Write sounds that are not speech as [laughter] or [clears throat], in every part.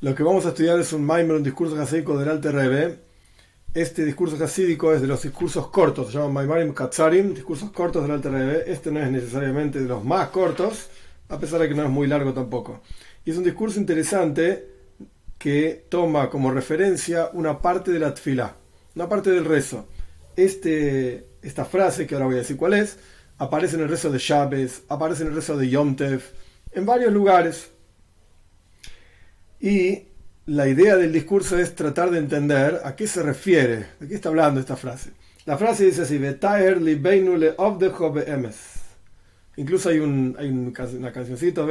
Lo que vamos a estudiar es un Maimer, un discurso hasídico del Alte Rebbe. Este discurso hasídico es de los discursos cortos, se llama Maimarim Katsarim, discursos cortos del Alte Rebbe. Este no es necesariamente de los más cortos, a pesar de que no es muy largo tampoco. Y es un discurso interesante que toma como referencia una parte de la tfilá, una parte del rezo. Este, esta frase, que ahora voy a decir cuál es, aparece en el rezo de Chávez, aparece en el rezo de Yom en varios lugares. Y la idea del discurso es tratar de entender a qué se refiere, de qué está hablando esta frase. La frase dice así, Incluso hay, un, hay un, una cancioncita,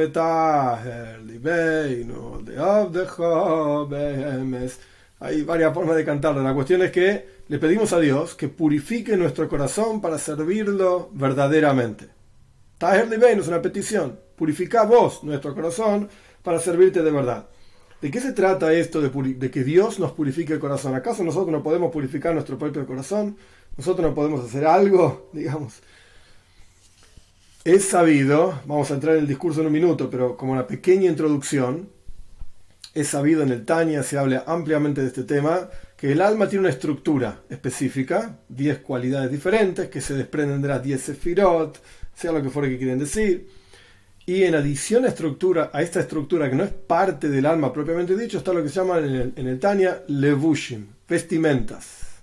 hay varias formas de cantarlo. La cuestión es que le pedimos a Dios que purifique nuestro corazón para servirlo verdaderamente. Taher es una petición. Purifica vos nuestro corazón para servirte de verdad. ¿De qué se trata esto de, que Dios nos purifique el corazón? ¿Acaso nosotros no podemos purificar nuestro propio corazón? ¿Nosotros no podemos hacer algo? [laughs] Digamos. Es sabido, vamos a entrar en el discurso en un minuto, pero como una pequeña introducción, es sabido en el Tania, se habla ampliamente de este tema, que el alma tiene una estructura específica, 10 cualidades diferentes que se desprenden de las 10 sefirot, sea lo que fuera que quieren decir. Y en adición a, estructura, a esta estructura que no es parte del alma propiamente dicho, está lo que se llama en el, Tania levushim, vestimentas.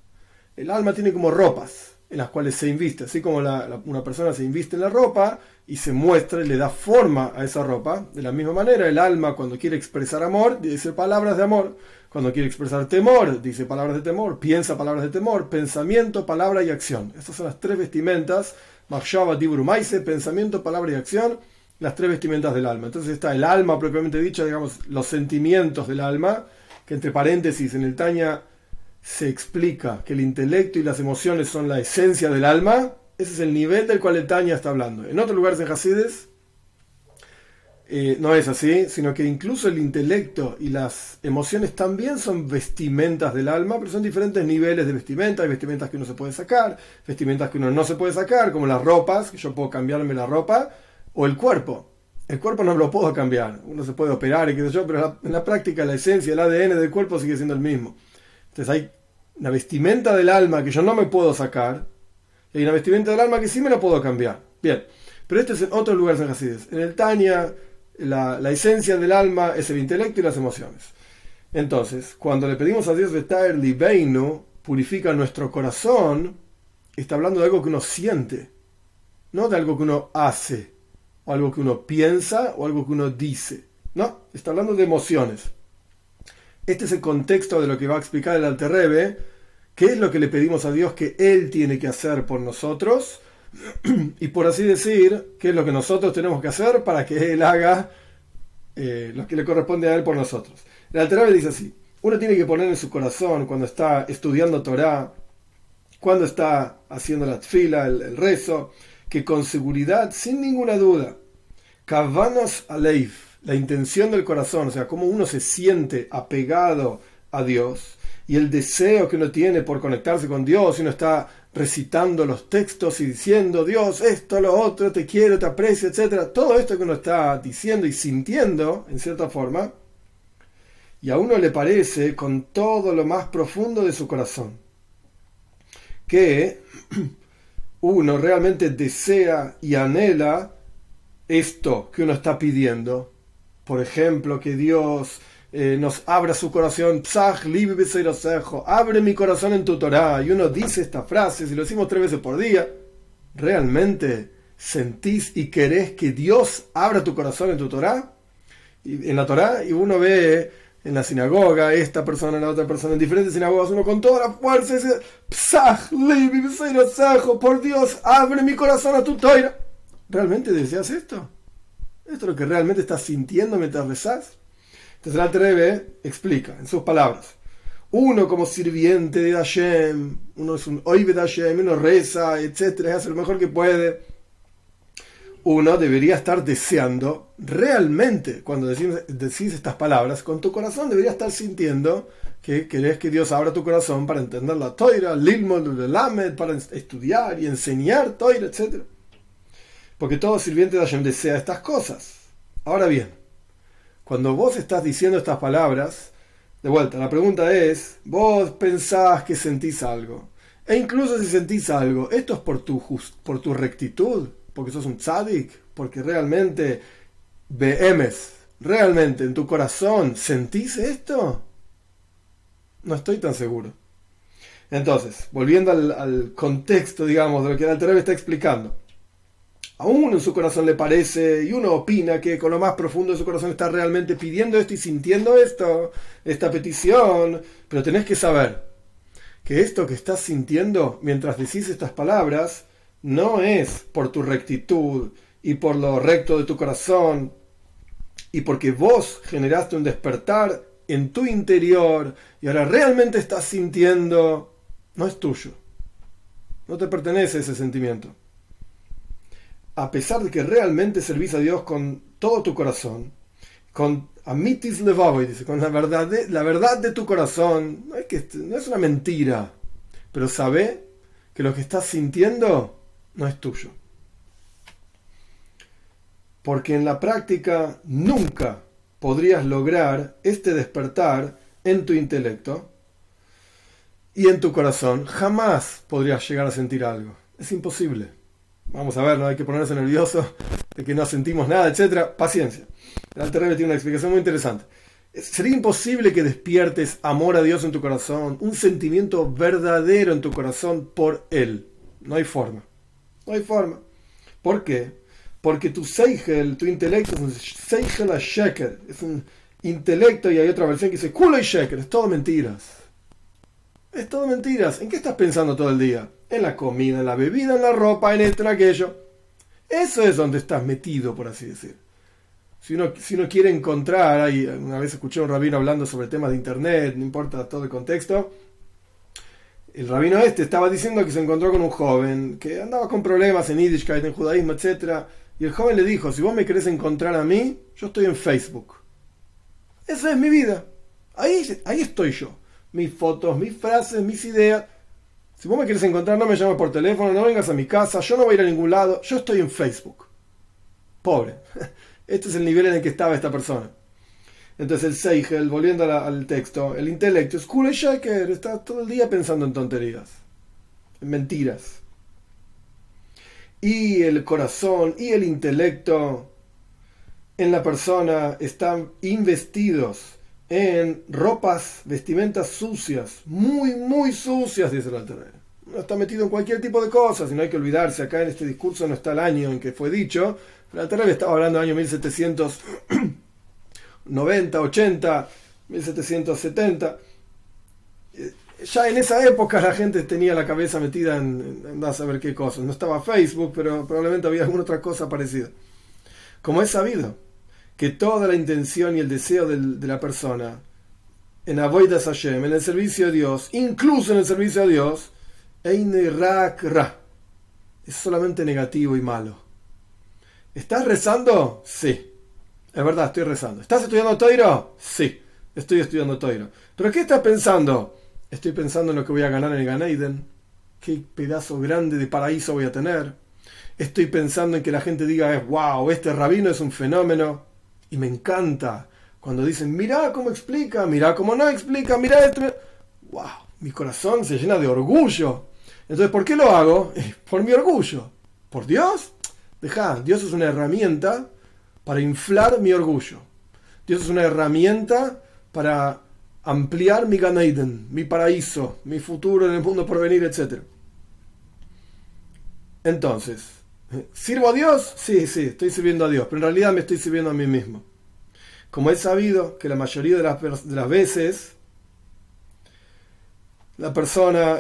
El alma tiene como ropas en las cuales se inviste, así como una persona se inviste en la ropa y se muestra y le da forma a esa ropa. De la misma manera, el alma cuando quiere expresar amor dice palabras de amor, cuando quiere expresar temor dice palabras de temor, piensa palabras de temor, pensamiento, palabra y acción. Estas son las tres vestimentas, Machshava, Diburumaise, pensamiento, palabra y acción, las tres vestimentas del alma. Entonces está el alma propiamente dicho, digamos, los sentimientos del alma, que entre paréntesis en el Taña se explica que el intelecto y las emociones son la esencia del alma, ese es el nivel del cual el Tanya está hablando. En otros lugares de Hasides eh, no es así, sino que incluso el intelecto y las emociones también son vestimentas del alma, pero son diferentes niveles de vestimenta. Hay vestimentas que uno se puede sacar, vestimentas que uno no se puede sacar, como las ropas, que yo puedo cambiarme la ropa, o el cuerpo. El cuerpo no lo puedo cambiar, uno se puede operar y qué sé yo, pero en la práctica la esencia, el ADN del cuerpo sigue siendo el mismo. Entonces hay una vestimenta del alma que yo no me puedo sacar, hay una vestimenta del alma que sí me la puedo cambiar. Bien, pero este es en otros lugares en. En el Tania, la, esencia del alma es el intelecto y las emociones. Entonces, cuando le pedimos a Dios Betaer Libeinu, purifica nuestro corazón, está hablando de algo que uno siente, no de algo que uno hace, o algo que uno piensa, o algo que uno dice. No, está hablando de emociones. Este es el contexto de lo que va a explicar el Alterrebe qué es lo que le pedimos a Dios que Él tiene que hacer por nosotros [clears throat] y por así decir, qué es lo que nosotros tenemos que hacer para que Él haga eh, lo que le corresponde a Él por nosotros. El Alterabe dice así, uno tiene que poner en su corazón cuando está estudiando Torah, cuando está haciendo la tfila, el, rezo, que con seguridad, sin ninguna duda, Kavanas Aleif, la intención del corazón, o sea, cómo uno se siente apegado a Dios, y el deseo que uno tiene por conectarse con Dios y uno está recitando los textos y diciendo Dios, esto, lo otro, te quiero, te aprecio, etc. Todo esto que uno está diciendo y sintiendo, en cierta forma, y a uno le parece con todo lo más profundo de su corazón que [clears throat] uno realmente desea y anhela esto que uno está pidiendo. Por ejemplo, que Dios eh, nos abra su corazón, abre mi corazón en tu Torah, y uno dice esta frase, si lo decimos tres veces por día, ¿realmente sentís y querés que Dios abra tu corazón en tu Torah? Y, en la Torah, y uno ve en la sinagoga, esta persona, la otra persona, en diferentes sinagogas, uno con toda la fuerza dice, por Dios, abre mi corazón a tu Torah. ¿Realmente deseas esto? ¿Esto es lo que realmente estás sintiendo mientras rezas? Entonces el Alter explica en sus palabras. Uno como sirviente de Hashem, uno es un oive de Hashem, uno reza, etcétera, hace lo mejor que puede. Uno debería estar deseando realmente, cuando decís, estas palabras, con tu corazón debería estar sintiendo que querés que Dios abra tu corazón para entender la toira, lilmod, lamed, para estudiar y enseñar toira, etcétera. Porque todo sirviente de Hashem desea estas cosas. Ahora bien, cuando vos estás diciendo estas palabras, de vuelta, la pregunta es, vos pensás que sentís algo. E incluso si sentís algo, ¿esto es por tu, por tu rectitud? ¿Porque sos un tzadik? ¿Porque realmente veemes, realmente en tu corazón sentís esto? No estoy tan seguro. Entonces, volviendo al, contexto, digamos, de lo que el Alter está explicando. A uno en su corazón le parece y uno opina que con lo más profundo de su corazón está realmente pidiendo esto y sintiendo esto, esta petición, pero tenés que saber que esto que estás sintiendo mientras decís estas palabras no es por tu rectitud y por lo recto de tu corazón y porque vos generaste un despertar en tu interior y ahora realmente estás sintiendo, no es tuyo. No te pertenece ese sentimiento. A pesar de que realmente servís a Dios con todo tu corazón, con amitis dice, con la verdad, de, la verdad de tu corazón, no es, que, no es una mentira, pero sabe que lo que estás sintiendo no es tuyo. Porque en la práctica nunca podrías lograr este despertar en tu intelecto y en tu corazón. Jamás podrías llegar a sentir algo. Es imposible. Vamos a ver, no hay que ponerse nervioso de que no sentimos nada, etc. Paciencia. El Alter tiene una explicación muy interesante. Sería imposible que despiertes amor a Dios en tu corazón, un sentimiento verdadero en tu corazón por Él. No hay forma. No hay forma. ¿Por qué? Porque tu Seigel, tu intelecto, es un Seigel a Sheker. Es un intelecto y hay otra versión que dice culo y Sheker. Es todo mentiras. Es todo mentiras. ¿En qué estás pensando todo el día? En la comida, en la bebida, en la ropa, en esto, en aquello. Eso es donde estás metido, por así decir si uno, si quiere encontrar, una vez escuché a un rabino hablando sobre temas de internet, no importa todo el contexto, el rabino este estaba diciendo que se encontró con un joven que andaba con problemas en Yiddishkeit, en judaísmo, etc. Y el joven le dijo, si vos me querés encontrar a mí, yo estoy en Facebook. Esa es mi vida. Ahí, ahí estoy yo. Mis fotos, mis frases, mis ideas. Si vos me querés encontrar, no me llames por teléfono, no vengas a mi casa, yo no voy a ir a ningún lado, yo estoy en Facebook. Pobre. [laughs] Este es el nivel en el que estaba esta persona. Entonces el Seigel, volviendo al texto, el intelecto es cool shaker, está todo el día pensando en tonterías, en mentiras. Y el corazón y el intelecto en la persona están investidos en ropas, vestimentas sucias, muy, muy sucias, dice el alter No está metido en cualquier tipo de cosas, y no hay que olvidarse, acá en este discurso no está el año en que fue dicho, la anterior estaba hablando del año [clears throat] 1790, 80, 1770. Ya en esa época la gente tenía la cabeza metida en, en, a saber qué cosas. No estaba Facebook, pero probablemente había alguna otra cosa parecida. Como es sabido que toda la intención y el deseo de la persona en Avoidas Hashem, en el servicio a Dios, incluso en el servicio a Dios, es solamente negativo y malo. ¿Estás rezando? Sí. Es verdad, estoy rezando. ¿Estás estudiando Toiro? Sí, estoy estudiando Toiro. ¿Pero qué estás pensando? Estoy pensando en lo que voy a ganar en el Ganeiden. ¿Qué pedazo grande de paraíso voy a tener? Estoy pensando en que la gente diga, wow, este rabino es un fenómeno. Y me encanta cuando dicen, mirá cómo explica, mirá cómo no explica, mirá esto. Wow, mi corazón se llena de orgullo. Entonces, ¿por qué lo hago? [laughs] Por mi orgullo. ¿Por Dios? Deja, Dios es una herramienta para inflar mi orgullo. Dios es una herramienta para ampliar mi Ganeiden, mi paraíso, mi futuro en el mundo por venir, etc. Entonces, ¿sirvo a Dios? Sí, sí, estoy sirviendo a Dios, pero en realidad me estoy sirviendo a mí mismo. Como he sabido que la mayoría de las, de las veces la persona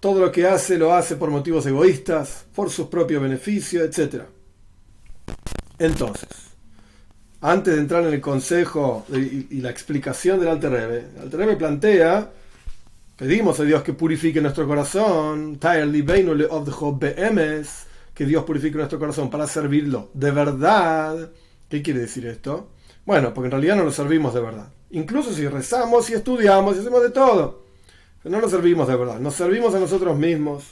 todo lo que hace lo hace por motivos egoístas, por sus propios beneficios, etc. Entonces, antes de entrar en el consejo y, la explicación del Alter Rebbe, el Alter Rebbe plantea, pedimos a Dios que purifique nuestro corazón, que Dios purifique nuestro corazón para servirlo de verdad. ¿Qué quiere decir esto? Bueno, porque en realidad no lo servimos de verdad. Incluso si rezamos y estudiamos y hacemos de todo. No lo servimos de verdad. Nos servimos a nosotros mismos.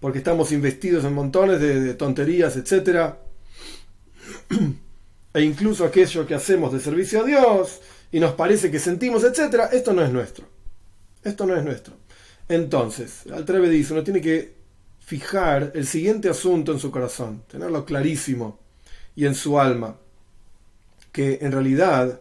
Porque estamos investidos en montones de, de tonterías, etcétera [clears throat] e incluso aquello que hacemos de servicio a Dios y nos parece que sentimos, etc., esto no es nuestro. Esto no es nuestro. Entonces, Altreve dice, uno tiene que fijar el siguiente asunto en su corazón, tenerlo clarísimo y en su alma, que en realidad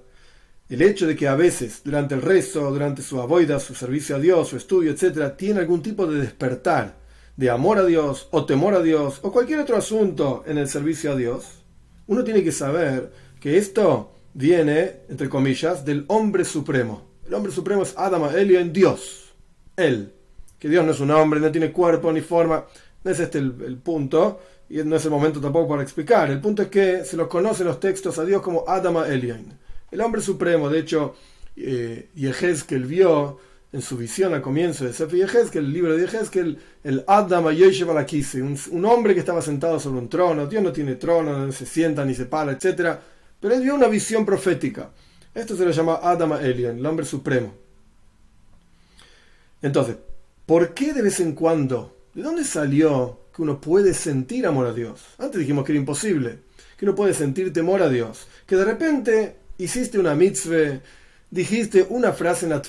el hecho de que a veces durante el rezo, durante su avoida, su servicio a Dios, su estudio, etc., tiene algún tipo de despertar de amor a Dios o temor a Dios o cualquier otro asunto en el servicio a Dios, uno tiene que saber que esto viene, entre comillas, del hombre supremo. El hombre supremo es Adama en Dios. Él. Que Dios no es un hombre, no tiene cuerpo ni forma. No es este el, punto. Y no es el momento tampoco para explicar. El punto es que se los conoce en los textos a Dios como Adama Elion. El hombre supremo. De hecho, eh, que él vio en su visión al comienzo de Sefer que el libro de Yehezkel, el Adama Yeshev un, un hombre que estaba sentado sobre un trono. Dios no tiene trono, no se sienta ni se para, etc. Pero él vio una visión profética. Esto se lo llama Adama Elion, el hombre supremo. Entonces, ¿por qué de vez en cuando? ¿De dónde salió que uno puede sentir amor a Dios? Antes dijimos que era imposible, que uno puede sentir temor a Dios. Que de repente hiciste una mitzvah, dijiste una frase en la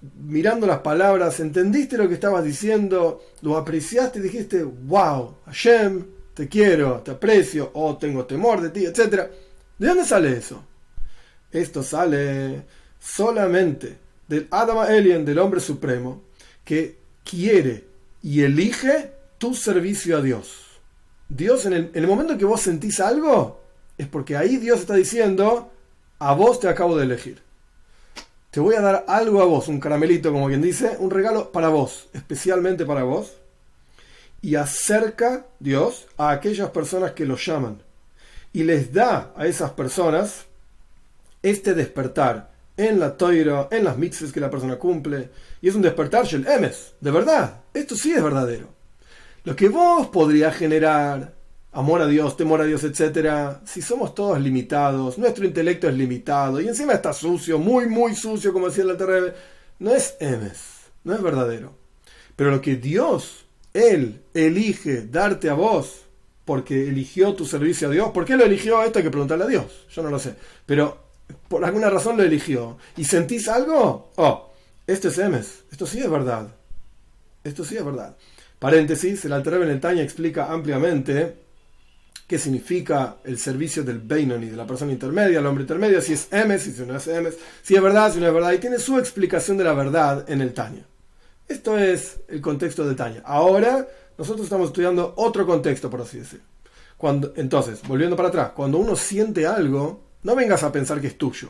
mirando las palabras, entendiste lo que estabas diciendo, lo apreciaste y dijiste, wow, Hashem, te quiero, te aprecio, o tengo temor de ti, etc. ¿De dónde sale eso? Esto sale solamente del Adama Alien, del hombre supremo, que quiere y elige tu servicio a Dios. Dios, en el, en el momento que vos sentís algo, es porque ahí Dios está diciendo, a vos te acabo de elegir. Te voy a dar algo a vos, un caramelito, como quien dice, un regalo para vos, especialmente para vos. Y acerca Dios a aquellas personas que lo llaman. Y les da a esas personas este despertar en la toira, en las mitzvahs que la persona cumple, y es un despertar el emes, de verdad, esto sí es verdadero. Lo que vos podrías generar, amor a Dios, temor a Dios, etc., si somos todos limitados, nuestro intelecto es limitado, y encima está sucio, muy, muy sucio, como decía el Alterrebe, no es emes, no es verdadero. Pero lo que Dios, Él, elige darte a vos, porque eligió tu servicio a Dios, ¿por qué lo eligió? Esto hay que preguntarle a Dios, yo no lo sé. Pero por alguna razón lo eligió. ¿Y sentís algo? Oh, esto es Emes. Esto sí es verdad. Esto sí es verdad. Paréntesis, el Alter Taña explica ampliamente qué significa el servicio del Beinoni, de la persona intermedia, el hombre intermedio, si es Emes, si no es Emes, si es verdad, si no es verdad, y tiene su explicación de la verdad en el Taña. Esto es el contexto del Taña. Ahora, nosotros estamos estudiando otro contexto, por así decir. Cuando, entonces, volviendo para atrás, cuando uno siente algo, no vengas a pensar que es tuyo.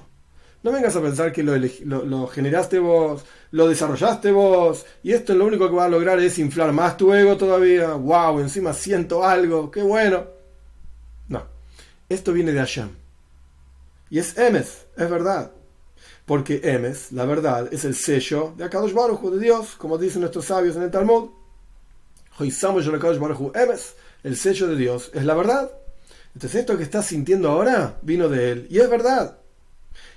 No vengas a pensar que lo, generaste vos, lo desarrollaste vos, y esto lo único que va a lograr es inflar más tu ego todavía. ¡Wow! Encima siento algo, ¡qué bueno! Esto viene de Hashem. Y es Emes, es verdad. Porque Emes, la verdad, es el sello de Akadosh Baruj de Dios, como dicen nuestros sabios en el Talmud. Emes, el sello de Dios, es la verdad. Entonces esto que estás sintiendo ahora vino de él. Y es verdad.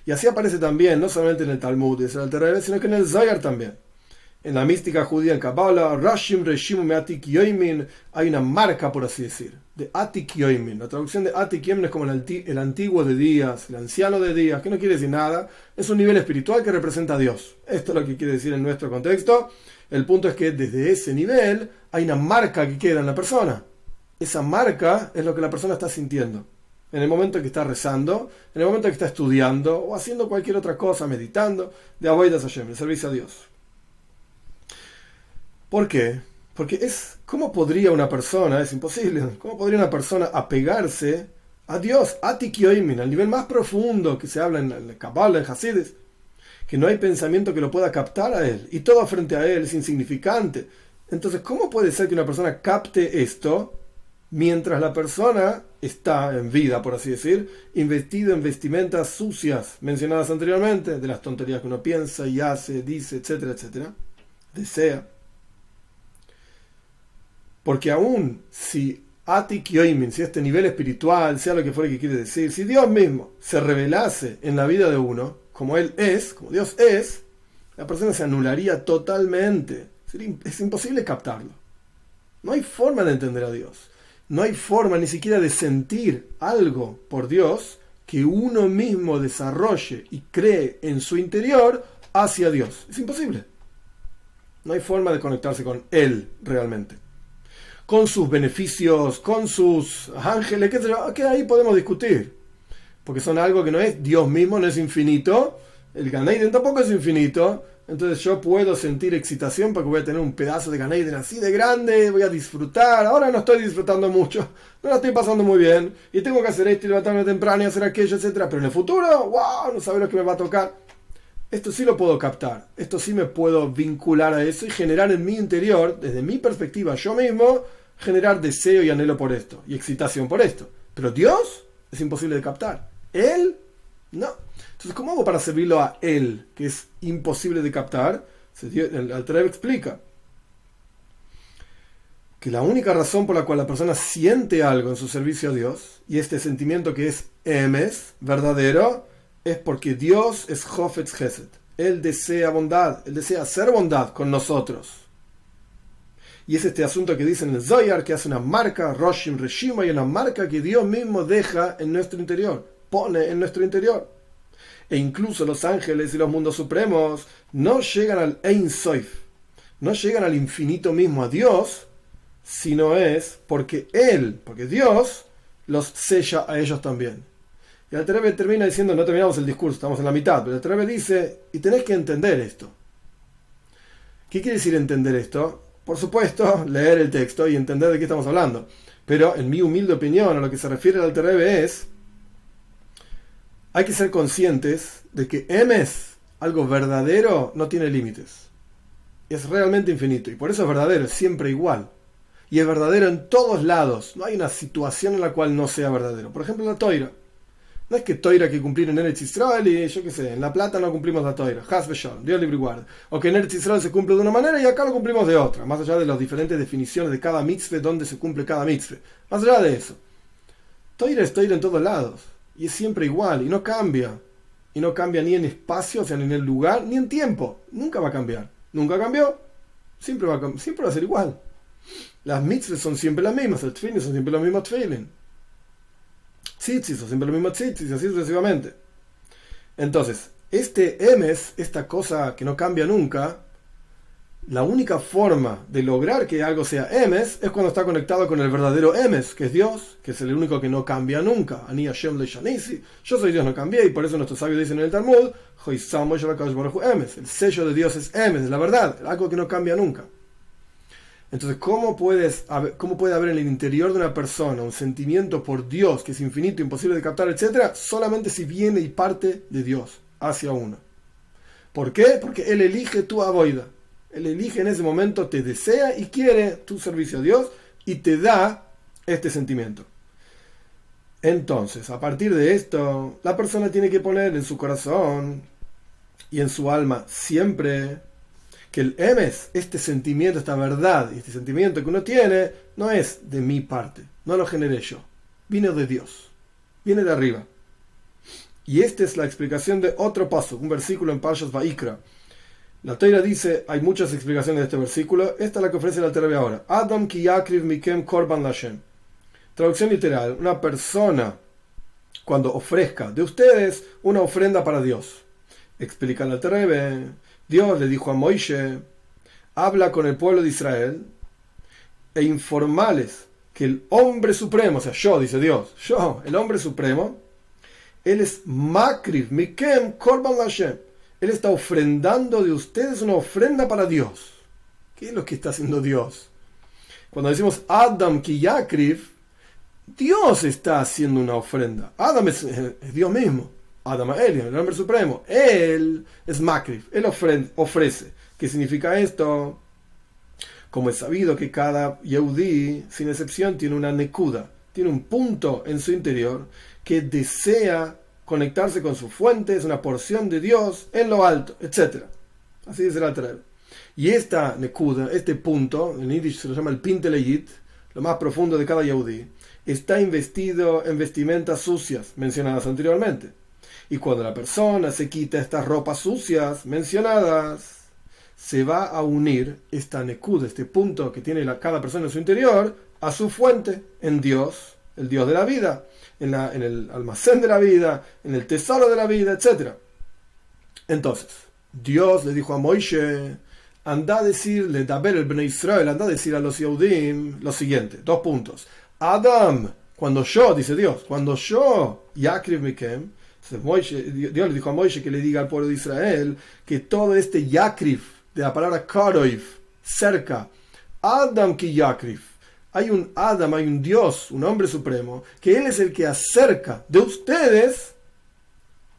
Y así aparece también, no solamente en el Talmud, sino que en el Zayar también. En la mística judía, en Kabbalah, Rashim Reshim Atik Yoimin, hay una marca, por así decir, de Atik Yoimin. La traducción de Atik Yoimin es como el, antiguo de días, el anciano de días, que no quiere decir nada. Es un nivel espiritual que representa a Dios. Esto es lo que quiere decir en nuestro contexto. El punto es que desde ese nivel hay una marca que queda en la persona esa marca es lo que la persona está sintiendo. En el momento que está rezando, en el momento que está estudiando o haciendo cualquier otra cosa, meditando, de Avoidas Hashem, el servicio a Dios. ¿Por qué? Porque es, ¿cómo podría una persona, es imposible, cómo podría una persona apegarse a Dios, a Tikioimin, al nivel más profundo que se habla en el Kabbalah, en Hasides, que no hay pensamiento que lo pueda captar a él, y todo frente a él es insignificante. Entonces, ¿cómo puede ser que una persona capte esto mientras la persona está en vida, por así decir, investido en vestimentas sucias mencionadas anteriormente, de las tonterías que uno piensa y hace, dice, etcétera, etcétera, desea. Porque aún si Atik Yoimin, si este nivel espiritual, sea lo que fuera que quiere decir, si Dios mismo se revelase en la vida de uno, como Él es, como Dios es, la persona se anularía totalmente. Es imposible captarlo. No hay forma de entender a Dios no hay forma ni siquiera de sentir algo por Dios que uno mismo desarrolle y cree en su interior hacia Dios. Es imposible. No hay forma de conectarse con Él realmente. Con sus beneficios, con sus ángeles, que ahí podemos discutir. Porque son algo que no es Dios mismo, no es infinito. El Ganeiden tampoco es infinito. Entonces yo puedo sentir excitación porque voy a tener un pedazo de Ganeiden así de grande, voy a disfrutar. Ahora no estoy disfrutando mucho, no la estoy pasando muy bien. Y tengo que hacer esto y levantarme temprano y hacer aquello, etc. Pero en el futuro, wow, no sabe lo que me va a tocar. Esto sí lo puedo captar. Esto sí me puedo vincular a eso y generar en mi interior, desde mi perspectiva yo mismo, generar deseo y anhelo por esto. Y excitación por esto. Pero Dios es imposible de captar. Él, no. Entonces, ¿cómo hago para servirlo a él, que es imposible de captar? El explica que la única razón por la cual la persona siente algo en su servicio a Dios, y este sentimiento que es emes, verdadero, es porque Dios es Hofetz Geset. Él desea bondad, él desea hacer bondad con nosotros. Y es este asunto que dice en el Zoyar, que hace una marca, Roshim Reshima, y una marca que Dios mismo deja en nuestro interior, pone en nuestro interior e incluso los ángeles y los mundos supremos no llegan al Ein Soif, no llegan al infinito mismo, a Dios, sino es porque Él, porque Dios, los sella a ellos también. Y el Terebe termina diciendo, no terminamos el discurso, estamos en la mitad, pero el Terebe dice, y tenéis que entender esto. ¿Qué quiere decir entender esto? Por supuesto, leer el texto y entender de qué estamos hablando. Pero en mi humilde opinión, a lo que se refiere al Terebe es hay que ser conscientes de que Emes, algo verdadero, no tiene límites. Es realmente infinito y por eso es verdadero, es siempre igual. Y es verdadero en todos lados. No hay una situación en la cual no sea verdadero. Por ejemplo, la toira. No es que toira que cumplir en Eretz Israel y yo qué sé, en La Plata no cumplimos la toira. Hasbeshon, Dios libre guarda. O que en Eretz se cumple de una manera y acá lo cumplimos de otra. Más allá de las diferentes definiciones de cada mitzvah, donde se cumple cada mitzvah. Más allá de eso. Toira es toira en todos lados y es siempre igual y no cambia. Y no cambia ni en espacio, o sea, ni en el lugar, ni en tiempo. Nunca va a cambiar. Nunca cambió. Siempre va a, siempre a ser igual. Las mitzvahs son siempre las mismas. El tfilin son siempre los mismos tfilin. Tzitzis son siempre los mismos tzitzis, y así sucesivamente. Entonces, este emes, esta cosa que no cambia nunca, la única forma de lograr que algo sea emes es cuando está conectado con el verdadero emes, que es Dios, que es el único que no cambia nunca. Ani Hashem le Yo soy Dios, no cambié, y por eso nuestros sabios dicen en el Talmud, emes. El sello de Dios es emes, es la verdad, algo que no cambia nunca. Entonces, ¿cómo, puedes, ¿cómo puede haber en el interior de una persona un sentimiento por Dios que es infinito, imposible de captar, etcétera? Solamente si viene y parte de Dios hacia uno. ¿Por qué? Porque Él elige tu aboida. Él elige en ese momento, te desea y quiere tu servicio a Dios y te da este sentimiento. Entonces, a partir de esto, la persona tiene que poner en su corazón y en su alma siempre que el emes, este sentimiento, esta verdad, este sentimiento que uno tiene, no es de mi parte, no lo generé yo, viene de Dios, viene de arriba. Y esta es la explicación de otro paso, un versículo en Parshas Vaikra, la Teira dice, hay muchas explicaciones de este versículo, esta es la que ofrece la Teira ahora. Adam ki mikem korban lashem. Traducción literal, una persona cuando ofrezca de ustedes una ofrenda para Dios. Explica la Terebe, Dios le dijo a Moishe, habla con el pueblo de Israel e informales que el hombre supremo, o sea, yo, dice Dios, yo, el hombre supremo, él es Makriv, Mikem Korban Lashem él está ofrendando de ustedes una ofrenda para Dios. ¿Qué es lo que está haciendo Dios? Cuando decimos Adam Kiyakriv, Dios está haciendo una ofrenda. Adam es, Dios mismo. Adam Elion, el hombre supremo. Él es Makriv. Él ofrece. ¿Qué significa esto? Como es sabido que cada Yehudi, sin excepción, tiene una nekuda, tiene un punto en su interior que desea conectarse con su fuente, es una porción de Dios en lo alto, etc. Así dice la Torah. Y esta nekuda, este punto, en Yiddish se lo llama el pinteleyit, lo más profundo de cada Yehudi, está investido en vestimentas sucias mencionadas anteriormente. Y cuando la persona se quita estas ropas sucias mencionadas, se va a unir esta nekuda, este punto que tiene cada persona en su interior, a su fuente, en Dios, el Dios de la vida, en, el almacén de la vida, en el tesoro de la vida, etc. Entonces, Dios le dijo a Moisés, anda a decirle, Daber el Ben Israel, anda a decir a los Yehudim lo siguiente, dos puntos. Adam, cuando yo, dice Dios, cuando yo, Yakriv Mikem, Dios le dijo a Moisés que le diga al pueblo de Israel que todo este Yakriv, de la palabra Karoiv, cerca, Adam ki Yakriv, hay un Adam, hay un Dios, un hombre supremo, que Él es el que acerca de ustedes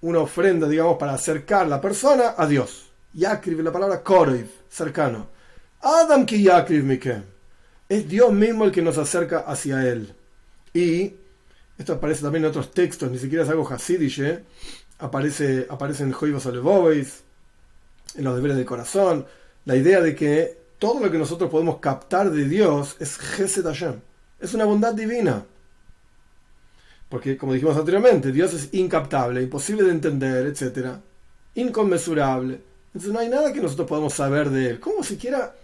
una ofrenda, digamos, para acercar la persona a Dios. Yakriv, la palabra Korev, cercano. Adam ki Yakriv Mikem. Es Dios mismo el que nos acerca hacia Él. Y esto aparece también en otros textos, ni siquiera es algo hasidish, ¿eh? aparece, aparece en Joivos Alevois, en los deberes del corazón, la idea de que todo lo que nosotros podemos captar de Dios es Gesed es una bondad divina. Porque, como dijimos anteriormente, Dios es incaptable, imposible de entender, etc. Inconmensurable. Entonces no hay nada que nosotros podamos saber de Él. ¿Cómo siquiera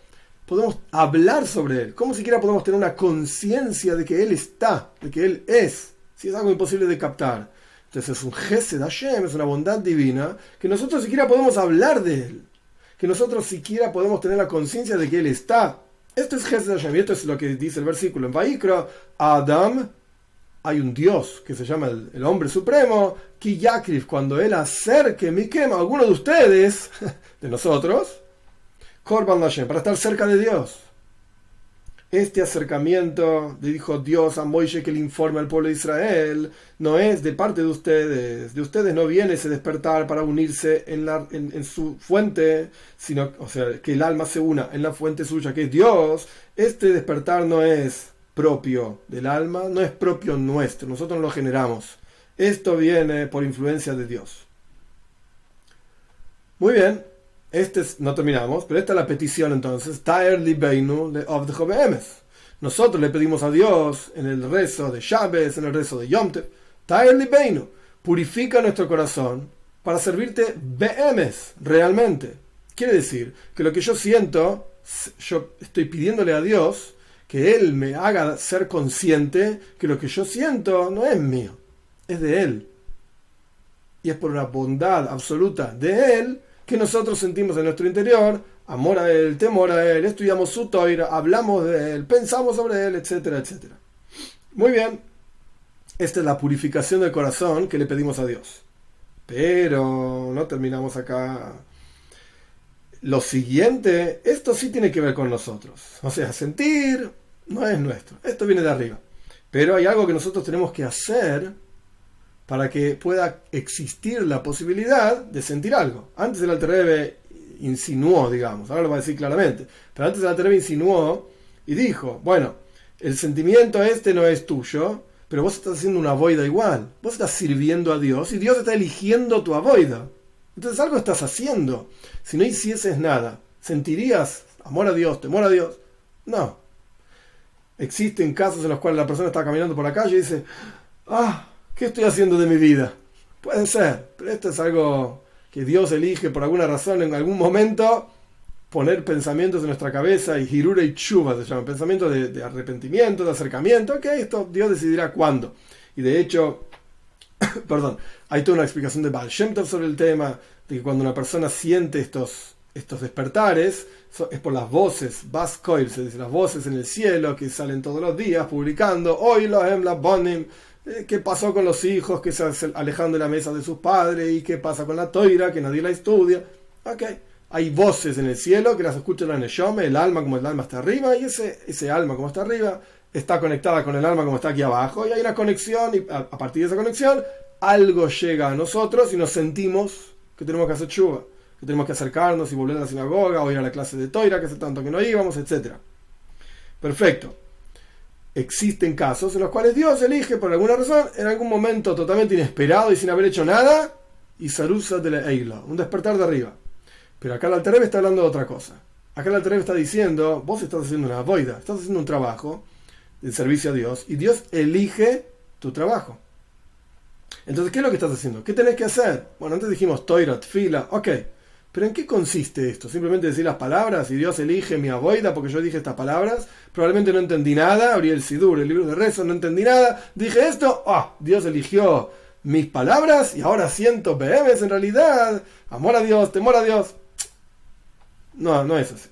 podemos hablar sobre Él? ¿Cómo siquiera podemos tener una conciencia de que Él está, de que Él es? Si es algo imposible de captar. Entonces es un Gesed Hashem, es una bondad divina, que nosotros siquiera podemos hablar de Él. Que nosotros siquiera podemos tener la conciencia de que Él está. Esto es Gesed Hashem, y esto es lo que dice el versículo en Vaikra. Adam hay un Dios que se llama el, hombre supremo, Kiyakrif, cuando él acerque Mikem a alguno de ustedes, [laughs] de nosotros, Korban Hashem, para estar cerca de Dios. Este acercamiento, le dijo Dios a Moisés que le informe al pueblo de Israel, no es de parte de ustedes. De ustedes no viene ese despertar para unirse en, su fuente, sino, o sea, que el alma se una en la fuente suya, que es Dios. Este despertar no es propio del alma, no es propio nuestro, nosotros lo generamos. Esto viene por influencia de Dios. Muy bien, este no terminamos, pero esta es la petición entonces. Nosotros le pedimos a Dios en el rezo de Shabes, en el rezo de Yom Tev, purifica nuestro corazón para servirte BMs realmente. Quiere decir que lo que yo siento, yo estoy pidiéndole a Dios que Él me haga ser consciente que lo que yo siento no es mío, es de Él. Y es por una bondad absoluta de Él que nosotros sentimos en nuestro interior amor a Él, temor a Él, estudiamos su toira, hablamos de Él, pensamos sobre Él, etcétera, etcétera. Muy bien, esta es la purificación del corazón que le pedimos a Dios. Pero no terminamos acá. Lo siguiente, esto sí tiene que ver con nosotros. O sea, sentir no es nuestro. Esto viene de arriba. Pero hay algo que nosotros tenemos que hacer para que pueda existir la posibilidad de sentir algo. Antes el Alterebe insinuó, digamos, ahora lo va a decir claramente, pero antes el Alterebe insinuó y dijo, bueno, el sentimiento este no es tuyo, pero vos estás haciendo una voida igual. Vos estás sirviendo a Dios y Dios está eligiendo tu avoida. Entonces algo estás haciendo. Si no hicieses nada, ¿sentirías amor a Dios, temor a Dios? No. Existen casos en los cuales la persona está caminando por la calle y dice, ah, ¿qué estoy haciendo de mi vida? Puede ser, pero esto es algo que Dios elige por alguna razón en algún momento poner pensamientos en nuestra cabeza y hirura y chuva se llama, pensamientos de, arrepentimiento, de acercamiento, ok, esto Dios decidirá cuándo. Y de hecho, [coughs] perdón, hay toda una explicación de Baal Shem sobre el tema, de que cuando una persona siente estos, estos despertares, es por las voces, Baskoil, se dice, las voces en el cielo que salen todos los días publicando, hoy los la Bonim, qué pasó con los hijos que se alejan de la mesa de sus padres y qué pasa con la toira que nadie la estudia. Ok, hay voces en el cielo que las escuchan en el Shome, el alma como el alma está arriba y ese, ese alma como está arriba está conectada con el alma como está aquí abajo y hay una conexión y a, partir de esa conexión algo llega a nosotros y nos sentimos que tenemos que hacer chuva, que tenemos que acercarnos y volver a la sinagoga o ir a la clase de toira que hace tanto que no íbamos, etc. Perfecto. Existen casos en los cuales Dios elige por alguna razón, en algún momento totalmente inesperado y sin haber hecho nada, y Sarusa de la Eila, un despertar de arriba. Pero acá el Altereb está hablando de otra cosa. Acá el Altereb está diciendo, vos estás haciendo una boida, estás haciendo un trabajo de servicio a Dios, y Dios elige tu trabajo. Entonces, ¿qué es lo que estás haciendo? ¿Qué tenés que hacer? Bueno, antes dijimos Toirat, fila, ok. Pero ¿en qué consiste esto? Simplemente decir las palabras y Dios elige mi aboida porque yo dije estas palabras. Probablemente no entendí nada, abrí el Sidur, el libro de rezo, no entendí nada. Dije esto, ah, Dios eligió mis palabras y ahora siento BMs en realidad. Amor a Dios, temor a Dios. No, no es así.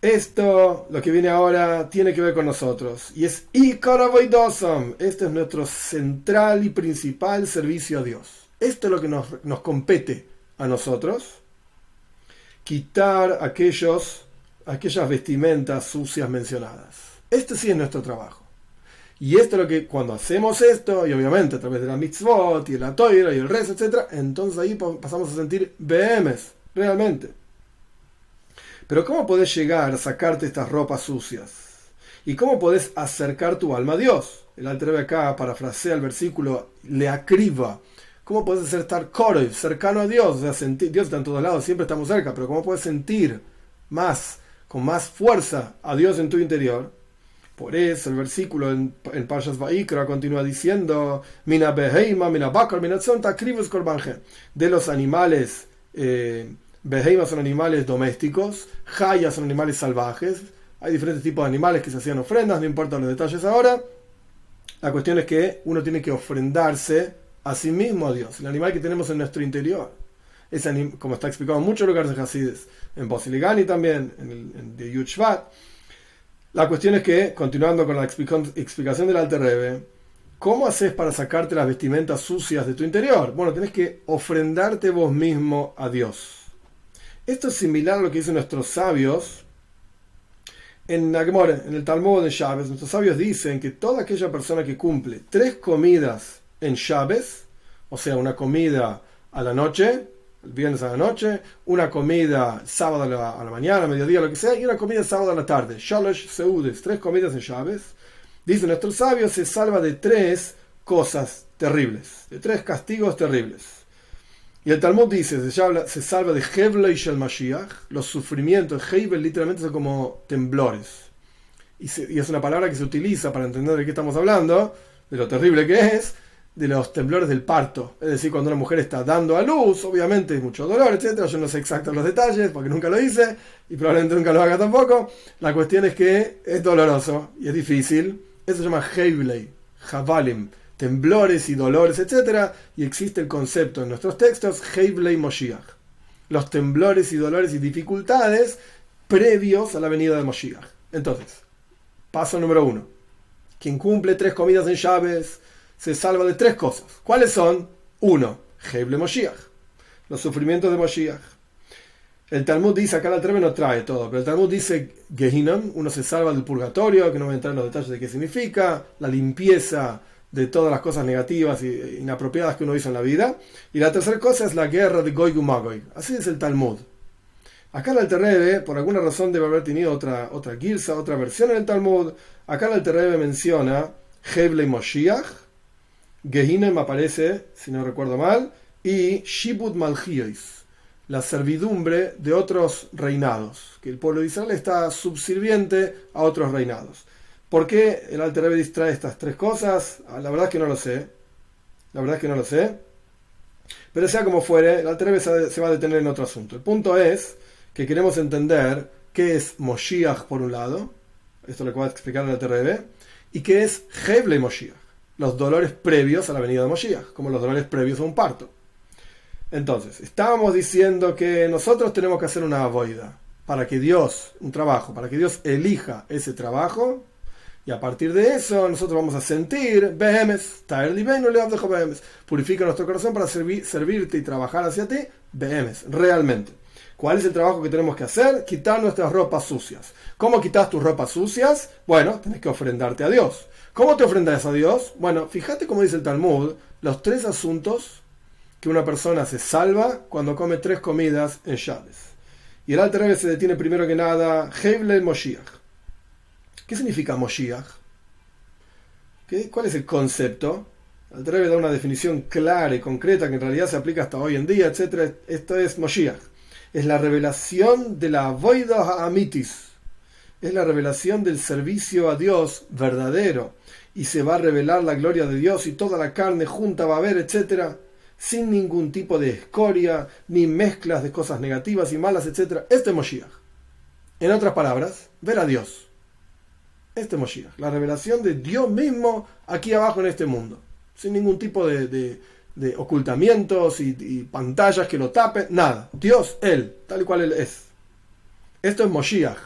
Esto, lo que viene ahora, tiene que ver con nosotros. Y es Ikaravoidosam. Este es nuestro central y principal servicio a Dios. Esto es lo que nos, nos compete a nosotros quitar aquellos, aquellas vestimentas sucias mencionadas. Este sí es nuestro trabajo. Y esto es lo que cuando hacemos esto, y obviamente a través de la mitzvot y la toira y el rezo, etc., entonces ahí pasamos a sentir BMs, realmente. Pero ¿cómo podés llegar a sacarte estas ropas sucias? ¿Y cómo podés acercar tu alma a Dios? El Alter acá parafrasea el versículo, le acriba ¿Cómo puedes ser estar cercano a Dios? O sea, sentir, Dios está en todos lados, siempre estamos cerca, pero ¿cómo puedes sentir más, con más fuerza a Dios en tu interior? Por eso el versículo en, en Parshas Vaikra continúa diciendo: Mina beheima, mina bakar, mina De los animales, eh, beheima son animales domésticos, jaya son animales salvajes. Hay diferentes tipos de animales que se hacían ofrendas, no importan los detalles ahora. La cuestión es que uno tiene que ofrendarse a sí mismo a Dios, el animal que tenemos en nuestro interior. Es como está explicado en muchos lugares de Hasides, en Bosiligani también, en, el, en de Yud La cuestión es que, continuando con la explicación del Alter Rebbe, ¿cómo haces para sacarte las vestimentas sucias de tu interior? Bueno, tenés que ofrendarte vos mismo a Dios. Esto es similar a lo que dicen nuestros sabios en en el Talmud de Chávez. Nuestros sabios dicen que toda aquella persona que cumple tres comidas en Chávez, o sea, una comida a la noche, el viernes a la noche, una comida sábado a la, mañana, mediodía, lo que sea, y una comida sábado a la tarde. Shalosh Seudes, tres comidas en Chávez. Dice nuestro sabio, se salva de tres cosas terribles, de tres castigos terribles. Y el Talmud dice, se, salva de Hevla y Shel los sufrimientos, Hevel literalmente son como temblores. Y, y, es una palabra que se utiliza para entender de qué estamos hablando, de lo terrible que es, de los temblores del parto. Es decir, cuando una mujer está dando a luz, obviamente hay mucho dolor, etc. Yo no sé exactos los detalles porque nunca lo hice y probablemente nunca lo haga tampoco. La cuestión es que es doloroso y es difícil. Eso se llama Heiblei, Javalim, temblores y dolores, etc. Y existe el concepto en nuestros textos Heiblei Moshiach. Los temblores y dolores y dificultades previos a la venida de Moshiach. Entonces, paso número uno. Quien cumple tres comidas en llaves se salva de tres cosas. ¿Cuáles son? Uno, Heble Moshiach, los sufrimientos de Moshiach. El Talmud dice, acá el Treve no trae todo, pero el Talmud dice Gehinnom, uno se salva del purgatorio, que no voy a entrar en los detalles de qué significa, la limpieza de todas las cosas negativas e inapropiadas que uno hizo en la vida. Y la tercera cosa es la guerra de Goy Magoy. Así es el Talmud. Acá el Alterrebe, por alguna razón debe haber tenido otra, otra girsa, otra versión en el Talmud. Acá el Alterrebe menciona Heble Moshiach, Gehinem aparece, si no recuerdo mal, y Shibud Malchiois, la servidumbre de otros reinados, que el pueblo de Israel está subserviente a otros reinados. ¿Por qué el Alter Rebbe distrae estas tres cosas? Ah, la verdad es que no lo sé. La verdad es que no lo sé. Pero sea como fuere, el Alter Rebbe se va a detener en otro asunto. El punto es que queremos entender qué es Moshiach por un lado, esto lo va a explicar el Alter Rebbe, y qué es Heble Moshiach los dolores previos a la venida de Moshiach, como los dolores previos a un parto. Entonces, estábamos diciendo que nosotros tenemos que hacer una avoida para que Dios, un trabajo, para que Dios elija ese trabajo, y a partir de eso nosotros vamos a sentir Behemes, purifica nuestro corazón para servirte y trabajar hacia ti, Behemes, realmente. ¿Cuál es el trabajo que tenemos que hacer? Quitar nuestras ropas sucias. ¿Cómo quitas tus ropas sucias? Bueno, tienes que ofrendarte a Dios. ¿Cómo te ofrendas a Dios? Bueno, fíjate cómo dice el Talmud, los tres asuntos que una persona se salva cuando come tres comidas en Shabes. Y el Alter se detiene primero que nada, Heble Moshiach. ¿Qué significa Moshiach? ¿Cuál es el concepto? El Alter da una definición clara y concreta que en realidad se aplica hasta hoy en día, etc. Esto es Moshiach. Es la revelación de la Voida Amitis. Es la revelación del servicio a Dios verdadero y se va a revelar la gloria de Dios y toda la carne junta va a ver, etc. sin ningún tipo de escoria, ni mezclas de cosas negativas y malas, etc. Este es Moshiach. En otras palabras, ver a Dios. Este es Moshiach, la revelación de Dios mismo aquí abajo en este mundo, sin ningún tipo de, ocultamientos y, y, pantallas que lo tapen, nada. Dios, Él, tal y cual Él es. Esto es Moshiach.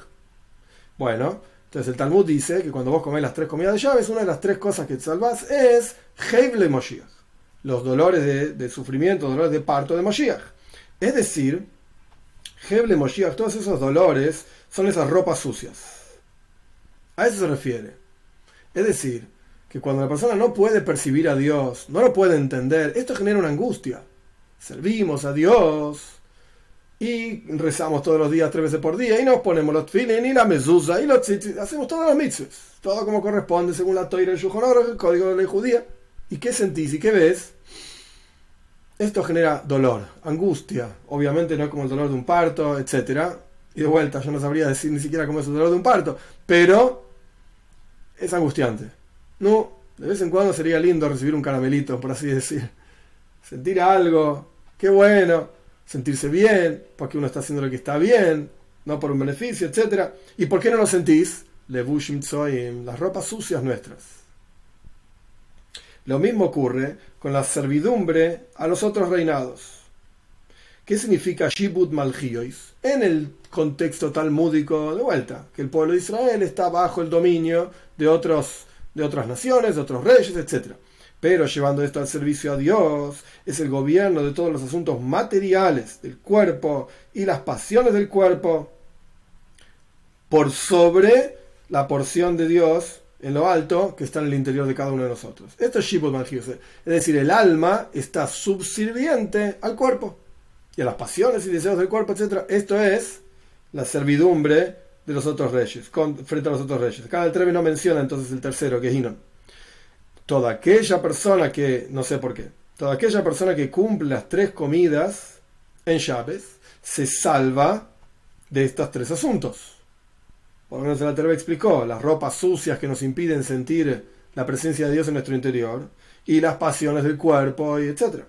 Bueno, entonces el Talmud dice que cuando vos comés las tres comidas de llaves, una de las tres cosas que te salvás es Heible Moshiach los dolores de, sufrimiento, dolores de parto de Moshiach. Es decir, Heble Moshiach, todos esos dolores son esas ropas sucias. A eso se refiere. Es decir, que cuando la persona no puede percibir a Dios, no lo puede entender, esto genera una angustia. Servimos a Dios y rezamos todos los días tres veces por día y nos ponemos los tfilin y la mezuzah y los tzitzit, hacemos todas las mitzvahs, todo como corresponde según la Torah y el el código de la ley judía. ¿Y qué sentís y qué ves? Esto genera dolor, angustia, obviamente no es como el dolor de un parto, etc. Y de vuelta, yo no sabría decir ni siquiera cómo es el dolor de un parto, pero es angustiante. No, de vez en cuando sería lindo recibir un caramelito, por así decir. Sentir algo, qué bueno, sentirse bien, porque uno está haciendo lo que está bien, no por un beneficio, etc. ¿Y por qué no lo sentís? Le en las ropas sucias nuestras. Lo mismo ocurre con la servidumbre a los otros reinados. ¿Qué significa Shibut Malchiois? En el contexto talmúdico de vuelta, que el pueblo de Israel está bajo el dominio de, otros, de otras naciones, de otros reyes, etc. Pero llevando esto al servicio a Dios, es el gobierno de todos los asuntos materiales del cuerpo y las pasiones del cuerpo por sobre la porción de Dios en lo alto que está en el interior de cada uno de nosotros. Esto es Shibud Es decir, el alma está subserviente al cuerpo y a las pasiones y deseos del cuerpo, etc. Esto es la servidumbre de los otros reyes, frente a los otros reyes. Acá el Trevi no menciona entonces el tercero, que es Inon. Toda aquella persona que, no sé por qué, toda aquella persona que cumple las tres comidas en llaves, se salva de estos tres asuntos. Por lo menos la Terve explicó, las ropas sucias que nos impiden sentir la presencia de Dios en nuestro interior y las pasiones del cuerpo y etc.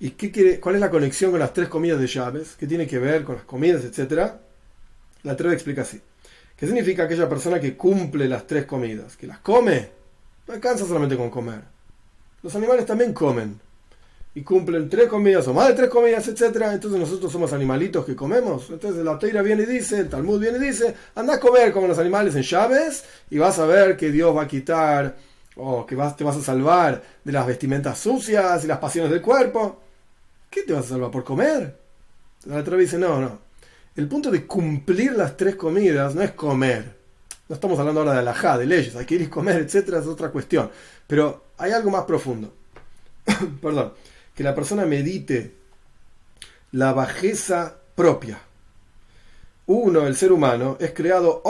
¿Y qué quiere, cuál es la conexión con las tres comidas de llaves? ¿Qué tiene que ver con las comidas, etcétera? La Terve explica así. ¿Qué significa aquella persona que cumple las tres comidas? ¿Que las come? No alcanza solamente con comer. Los animales también comen y cumplen tres comidas o más de tres comidas, etcétera, entonces nosotros somos animalitos que comemos. Entonces la Teira viene y dice, el Talmud viene y dice, anda a comer como los animales en llaves y vas a ver que Dios va a quitar o que vas, te vas a salvar de las vestimentas sucias y las pasiones del cuerpo. ¿Qué te vas a salvar por comer? La Teira dice, no, no. El punto de cumplir las tres comidas no es comer. No estamos hablando ahora de alajá, de leyes, hay que ir y comer, etcétera, es otra cuestión. Pero hay algo más profundo. [coughs] Perdón que la persona medite la bajeza propia. Uno, el ser humano, es creado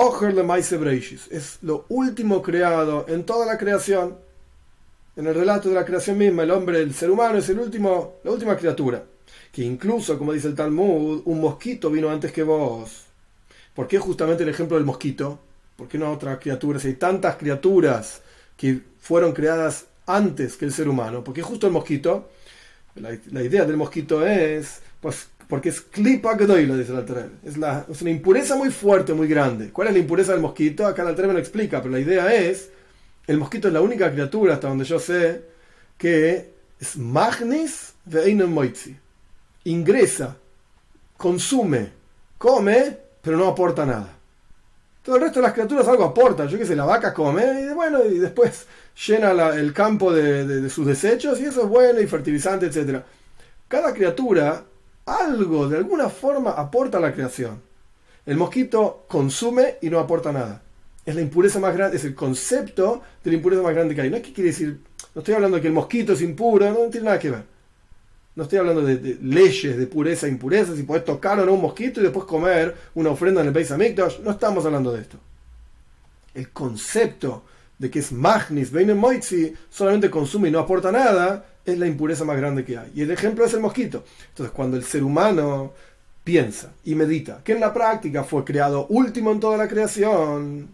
es lo último creado en toda la creación. En el relato de la creación misma, el hombre, el ser humano, es el último, la última criatura. Que incluso, como dice el Talmud, un mosquito vino antes que vos. ¿Por qué justamente el ejemplo del mosquito? ¿Por qué no otra criatura? Si hay tantas criaturas que fueron creadas antes que el ser humano, ¿por qué justo el mosquito? La, idea del mosquito es, pues, porque es clipa lo dice la Alter es, la, una impureza muy fuerte, muy grande. ¿Cuál es la impureza del mosquito? Acá la me lo explica, pero la idea es, el mosquito es la única criatura, hasta donde yo sé, que es magnis moitzi. Ingresa, consume, come, pero no aporta nada. Todo el resto de las criaturas algo aporta. Yo qué sé, la vaca come y bueno, y después llena el campo de, sus desechos y eso es bueno y fertilizante, etc. Cada criatura algo, de alguna forma, aporta a la creación. El mosquito consume y no aporta nada. Es la impureza más grande, es el concepto de la impureza más grande que hay. No es que quiere decir, no estoy hablando de que el mosquito es impuro, no, tiene nada que ver. No estoy hablando de, leyes de pureza e impureza, si podés tocar o no un mosquito y después comer una ofrenda en el Beis Hamikdash. No estamos hablando de esto. El concepto de que es Magnis Beinen Moitzi, solamente consume y no aporta nada, es la impureza más grande que hay. Y el ejemplo es el mosquito. Entonces, cuando el ser humano piensa y medita que en la práctica fue creado último en toda la creación,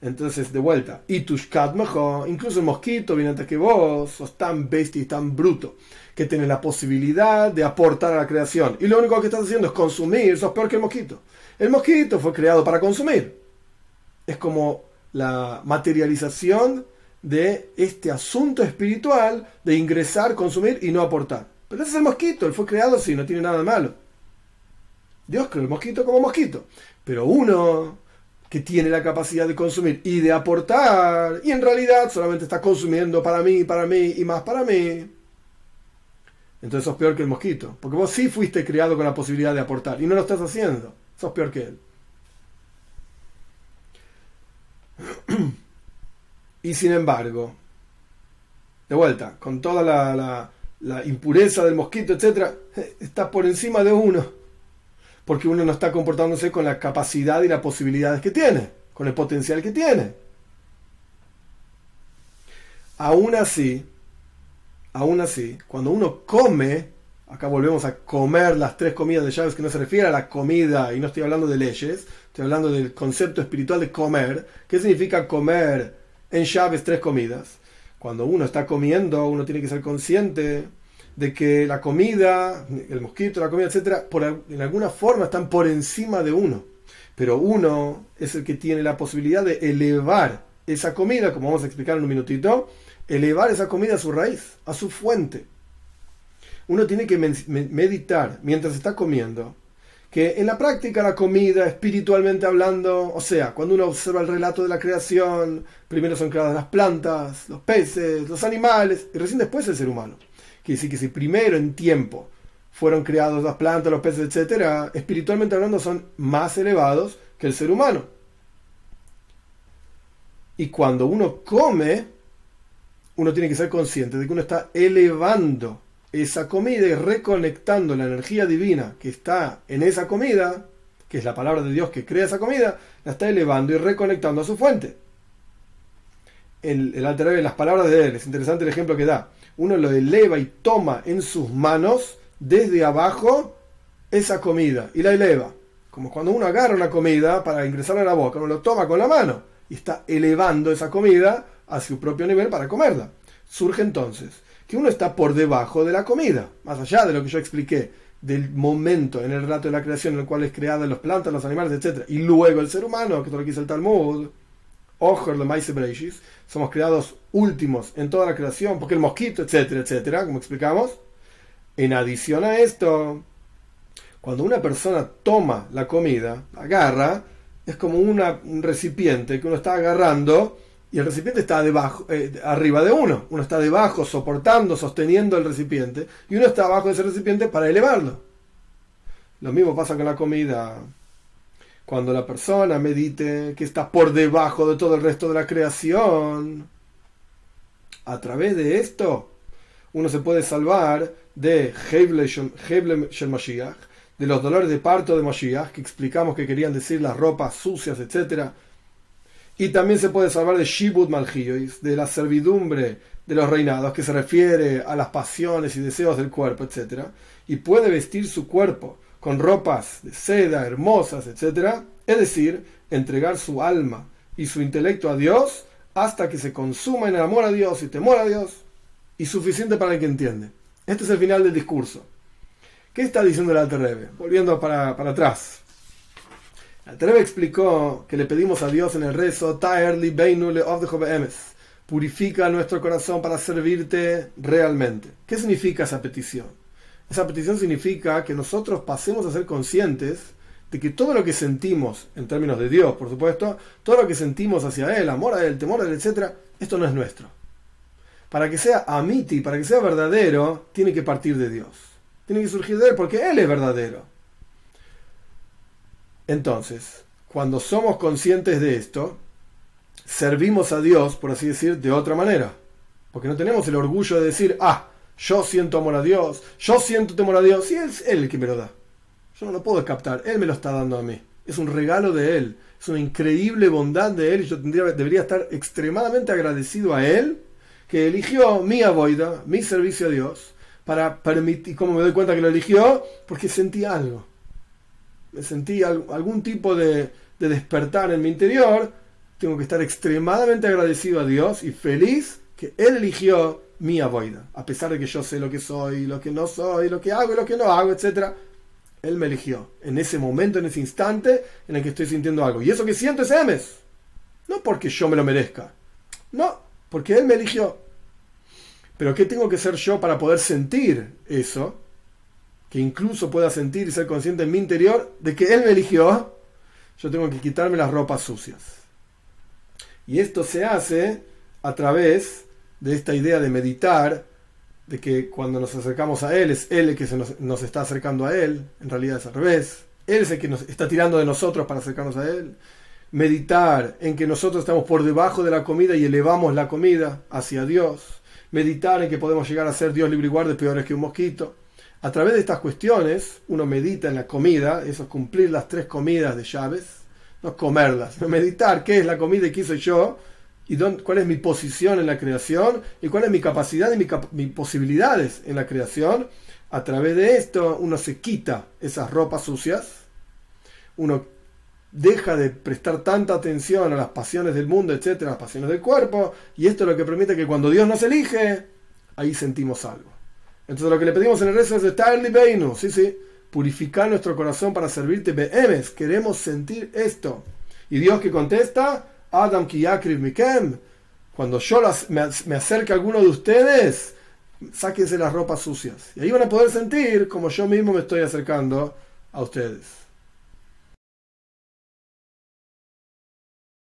Entonces, de vuelta, y tushkat mejor, incluso el mosquito viene antes que vos, sos tan bestia y tan bruto, que tiene la posibilidad de aportar a la creación. Y lo único que estás haciendo es consumir, sos peor que el mosquito. El mosquito fue creado para consumir. Es como la materialización de este asunto espiritual de ingresar, consumir y no aportar. Pero ese es el mosquito, él fue creado así, no tiene nada de malo. Dios creó el mosquito como mosquito. Pero uno que tiene la capacidad de consumir y de aportar, y en realidad solamente está consumiendo para mí, para mí y más para mí, entonces sos peor que el mosquito. Porque vos sí fuiste creado con la posibilidad de aportar y no lo estás haciendo. Sos peor que él. [clears throat] y sin embargo, de vuelta, con toda la, impureza del mosquito, etc., está por encima de uno porque uno no está comportándose con la capacidad y las posibilidades que tiene, con el potencial que tiene. Aún así, aún así, cuando uno come, acá volvemos a comer las tres comidas de llaves, que no se refiere a la comida, y no estoy hablando de leyes, estoy hablando del concepto espiritual de comer. ¿Qué significa comer en llaves tres comidas? Cuando uno está comiendo, uno tiene que ser consciente de que la comida, el mosquito, la comida, etcétera, por, en alguna forma están por encima de uno. Pero uno es el que tiene la posibilidad de elevar esa comida, como vamos a explicar en un minutito, elevar esa comida a su raíz, a su fuente. Uno tiene que meditar mientras está comiendo que en la práctica la comida, espiritualmente hablando, o sea, cuando uno observa el relato de la creación, primero son creadas las plantas, los peces, los animales, y recién después el ser humano. Quiere decir que si primero en tiempo fueron creados las plantas, los peces, etc., espiritualmente hablando son más elevados que el ser humano. Y cuando uno come, uno tiene que ser consciente de que uno está elevando esa comida y reconectando la energía divina que está en esa comida, que es la palabra de Dios que crea esa comida, la está elevando y reconectando a su fuente. El, el alter las palabras de él, es interesante el ejemplo que da uno lo eleva y toma en sus manos desde abajo esa comida y la eleva. Como cuando uno agarra una comida para ingresarla a la boca, uno lo toma con la mano y está elevando esa comida a su propio nivel para comerla. Surge entonces que uno está por debajo de la comida, más allá de lo que yo expliqué del momento en el relato de la creación en el cual es creada las plantas, los animales, etc. Y luego el ser humano, que es lo que dice el Talmud, Ojer de Maise somos creados últimos en toda la creación, porque el mosquito, etcétera, etcétera, como explicamos. En adición a esto, cuando una persona toma la comida, agarra, es como un recipiente que uno está agarrando y el recipiente está debajo, eh, arriba de uno. Uno está debajo, soportando, sosteniendo el recipiente, y uno está abajo de ese recipiente para elevarlo. Lo mismo pasa con la comida. Cuando la persona medite que está por debajo de todo el resto de la creación, a través de esto, uno se puede salvar de Mashiach, de los dolores de parto de Mashiach, que explicamos que querían decir las ropas sucias, etc. Y también se puede salvar de Shibud Malchiois, de la servidumbre de los reinados, que se refiere a las pasiones y deseos del cuerpo, etc. Y puede vestir su cuerpo con ropas de seda, hermosas, etc. Es decir, entregar su alma y su intelecto a Dios hasta que se consuma en el amor a Dios y temor a Dios y suficiente para el que entiende. Este es el final del discurso. ¿Qué está diciendo el Alter Rebbe? Volviendo para, para atrás. Rebbe explicó que le pedimos a Dios en el rezo Purifica nuestro corazón para servirte realmente. ¿Qué significa esa petición? Esa petición significa que nosotros pasemos a ser conscientes de que todo lo que sentimos, en términos de Dios, por supuesto, todo lo que sentimos hacia Él, amor a Él, temor a Él, etc., esto no es nuestro. Para que sea amiti, para que sea verdadero, tiene que partir de Dios. Tiene que surgir de Él, porque Él es verdadero. Entonces, cuando somos conscientes de esto, servimos a Dios, por así decir, de otra manera. Porque no tenemos el orgullo de decir, ah, yo siento amor a Dios, yo siento temor a Dios, y es Él el que me lo da. Yo no lo puedo captar, Él me lo está dando a mí. Es un regalo de Él, es una increíble bondad de Él y yo tendría, debería estar extremadamente agradecido a Él que eligió mi aboida, mi servicio a Dios, para permitir, ¿cómo me doy cuenta que lo eligió? Porque sentí algo. Me sentí algún tipo de, de despertar en mi interior tengo que estar extremadamente agradecido a Dios y feliz que Él eligió mi avoida, a pesar de que yo sé lo que soy, lo que no soy, lo que hago y lo que no hago, etc. Él me eligió en ese momento, en ese instante en el que estoy sintiendo algo. Y eso que siento es Emes. No porque yo me lo merezca. No, porque Él me eligió. Pero ¿qué tengo que ser yo para poder sentir eso? Que incluso pueda sentir y ser consciente en mi interior de que Él me eligió. Yo tengo que quitarme las ropas sucias. Y esto se hace a través de esta idea de meditar, de que cuando nos acercamos a Él es Él el que se nos, está acercando a Él, en realidad es al revés. Él es el que nos está tirando de nosotros para acercarnos a Él. Meditar en que nosotros estamos por debajo de la comida y elevamos la comida hacia Dios. Meditar en que podemos llegar a ser Dios libre y guarde peores que un mosquito. A través de estas cuestiones, uno medita en la comida, eso es cumplir las tres comidas de llaves, no comerlas, meditar qué es la comida y qué yo, y cuál es mi posición en la creación y cuál es mi capacidad y mis posibilidades en la creación. A través de esto uno se quita esas ropas sucias, uno deja de prestar tanta atención a las pasiones del mundo, etcétera, las pasiones del cuerpo, y esto es lo que permite que cuando Dios nos elige, ahí sentimos algo. Entonces lo que le pedimos en el rezo es estarli beinu, sí, sí, purificar nuestro corazón para servirte behemes, queremos sentir esto. Y Dios que contesta, Adam Kiyakriv Mikem, cuando yo me, me acerque a alguno de ustedes, sáquense las ropas sucias. Y ahí van a poder sentir como yo mismo me estoy acercando a ustedes.